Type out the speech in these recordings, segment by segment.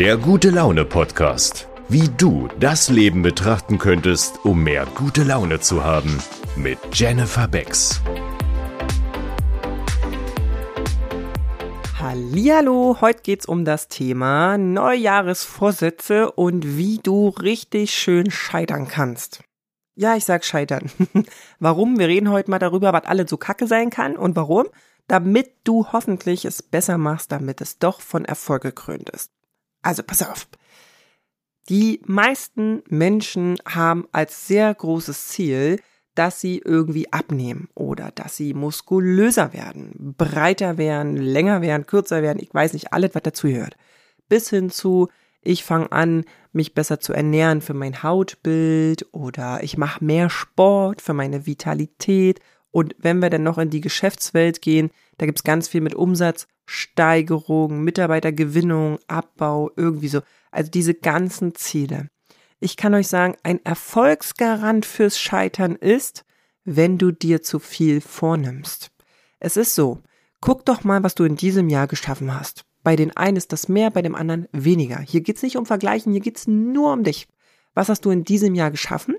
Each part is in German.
Der gute Laune Podcast. Wie du das Leben betrachten könntest, um mehr gute Laune zu haben. Mit Jennifer Becks. Hallihallo, heute geht's um das Thema Neujahresvorsätze und wie du richtig schön scheitern kannst. Ja, ich sag scheitern. warum? Wir reden heute mal darüber, was alles so kacke sein kann und warum? Damit du hoffentlich es besser machst, damit es doch von Erfolg gekrönt ist. Also pass auf. Die meisten Menschen haben als sehr großes Ziel, dass sie irgendwie abnehmen oder dass sie muskulöser werden, breiter werden, länger werden, kürzer werden, ich weiß nicht, alles, was dazu gehört. Bis hin zu, ich fange an, mich besser zu ernähren für mein Hautbild oder ich mache mehr Sport für meine Vitalität. Und wenn wir dann noch in die Geschäftswelt gehen, da gibt's ganz viel mit Umsatzsteigerung, Mitarbeitergewinnung, Abbau, irgendwie so. Also diese ganzen Ziele. Ich kann euch sagen, ein Erfolgsgarant fürs Scheitern ist, wenn du dir zu viel vornimmst. Es ist so, guck doch mal, was du in diesem Jahr geschaffen hast. Bei den einen ist das mehr, bei dem anderen weniger. Hier geht's nicht um Vergleichen, hier geht's nur um dich. Was hast du in diesem Jahr geschaffen?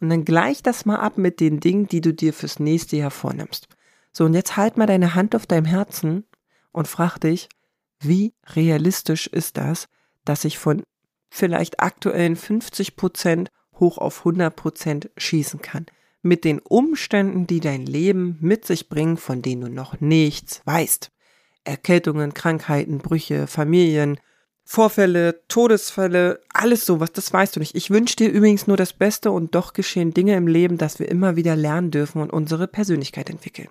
Und dann gleich das mal ab mit den Dingen, die du dir fürs nächste Jahr vornimmst. So, und jetzt halt mal deine Hand auf deinem Herzen und frag dich, wie realistisch ist das, dass ich von vielleicht aktuellen 50 Prozent hoch auf 100 Prozent schießen kann? Mit den Umständen, die dein Leben mit sich bringen, von denen du noch nichts weißt. Erkältungen, Krankheiten, Brüche, Familien, Vorfälle, Todesfälle, alles sowas, das weißt du nicht. Ich wünsche dir übrigens nur das Beste und doch geschehen Dinge im Leben, dass wir immer wieder lernen dürfen und unsere Persönlichkeit entwickeln.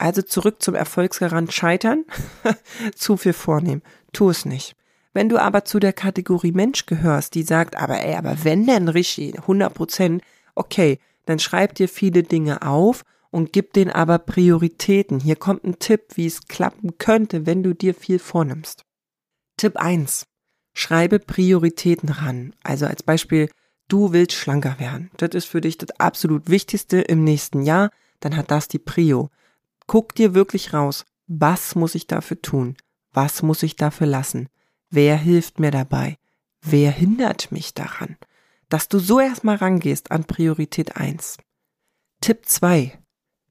Also zurück zum Erfolgsgarant scheitern, zu viel vornehmen, tu es nicht. Wenn du aber zu der Kategorie Mensch gehörst, die sagt, aber ey, aber wenn denn Rishi, 100 Prozent, okay, dann schreib dir viele Dinge auf und gib denen aber Prioritäten. Hier kommt ein Tipp, wie es klappen könnte, wenn du dir viel vornimmst. Tipp 1. Schreibe Prioritäten ran. Also als Beispiel, du willst schlanker werden. Das ist für dich das absolut Wichtigste im nächsten Jahr. Dann hat das die Prio. Guck dir wirklich raus, was muss ich dafür tun? Was muss ich dafür lassen? Wer hilft mir dabei? Wer hindert mich daran? Dass du so erstmal rangehst an Priorität 1. Tipp 2.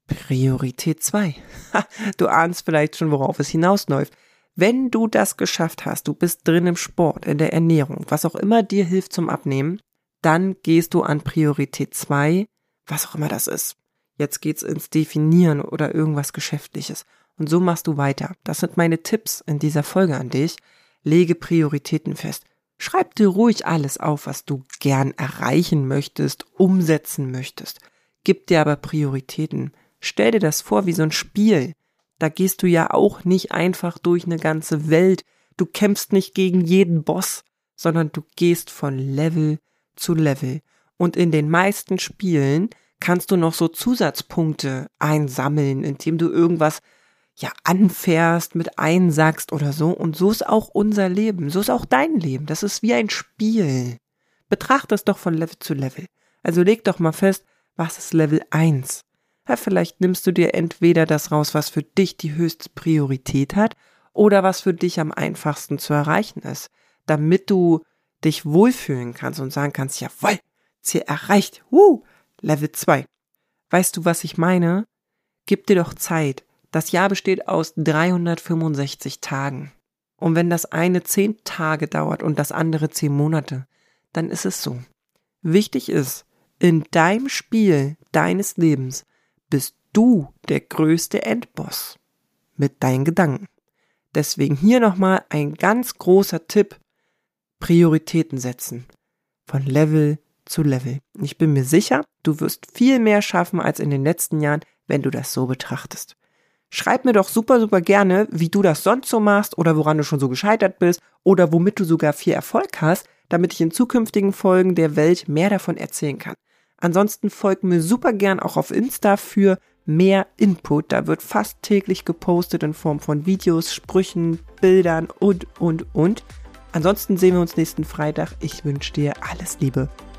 Priorität 2. du ahnst vielleicht schon, worauf es hinausläuft. Wenn du das geschafft hast, du bist drin im Sport, in der Ernährung, was auch immer dir hilft zum Abnehmen, dann gehst du an Priorität 2, was auch immer das ist. Jetzt geht's ins Definieren oder irgendwas Geschäftliches. Und so machst du weiter. Das sind meine Tipps in dieser Folge an dich. Lege Prioritäten fest. Schreib dir ruhig alles auf, was du gern erreichen möchtest, umsetzen möchtest. Gib dir aber Prioritäten. Stell dir das vor wie so ein Spiel. Da gehst du ja auch nicht einfach durch eine ganze Welt. Du kämpfst nicht gegen jeden Boss, sondern du gehst von Level zu Level. Und in den meisten Spielen kannst du noch so Zusatzpunkte einsammeln, indem du irgendwas ja anfährst, mit einsackst oder so. Und so ist auch unser Leben. So ist auch dein Leben. Das ist wie ein Spiel. Betrachte es doch von Level zu Level. Also leg doch mal fest, was ist Level 1? Ja, vielleicht nimmst du dir entweder das raus, was für dich die höchste Priorität hat, oder was für dich am einfachsten zu erreichen ist, damit du dich wohlfühlen kannst und sagen kannst, jawoll, Ziel erreicht, wuh, Level 2. Weißt du, was ich meine? Gib dir doch Zeit. Das Jahr besteht aus 365 Tagen. Und wenn das eine zehn Tage dauert und das andere zehn Monate, dann ist es so. Wichtig ist, in deinem Spiel deines Lebens bist du der größte Endboss mit deinen Gedanken. Deswegen hier nochmal ein ganz großer Tipp. Prioritäten setzen. Von Level zu Level. Ich bin mir sicher, du wirst viel mehr schaffen als in den letzten Jahren, wenn du das so betrachtest. Schreib mir doch super, super gerne, wie du das sonst so machst oder woran du schon so gescheitert bist oder womit du sogar viel Erfolg hast, damit ich in zukünftigen Folgen der Welt mehr davon erzählen kann. Ansonsten folgt mir super gern auch auf Insta für mehr Input. Da wird fast täglich gepostet in Form von Videos, Sprüchen, Bildern und, und, und. Ansonsten sehen wir uns nächsten Freitag. Ich wünsche dir alles Liebe.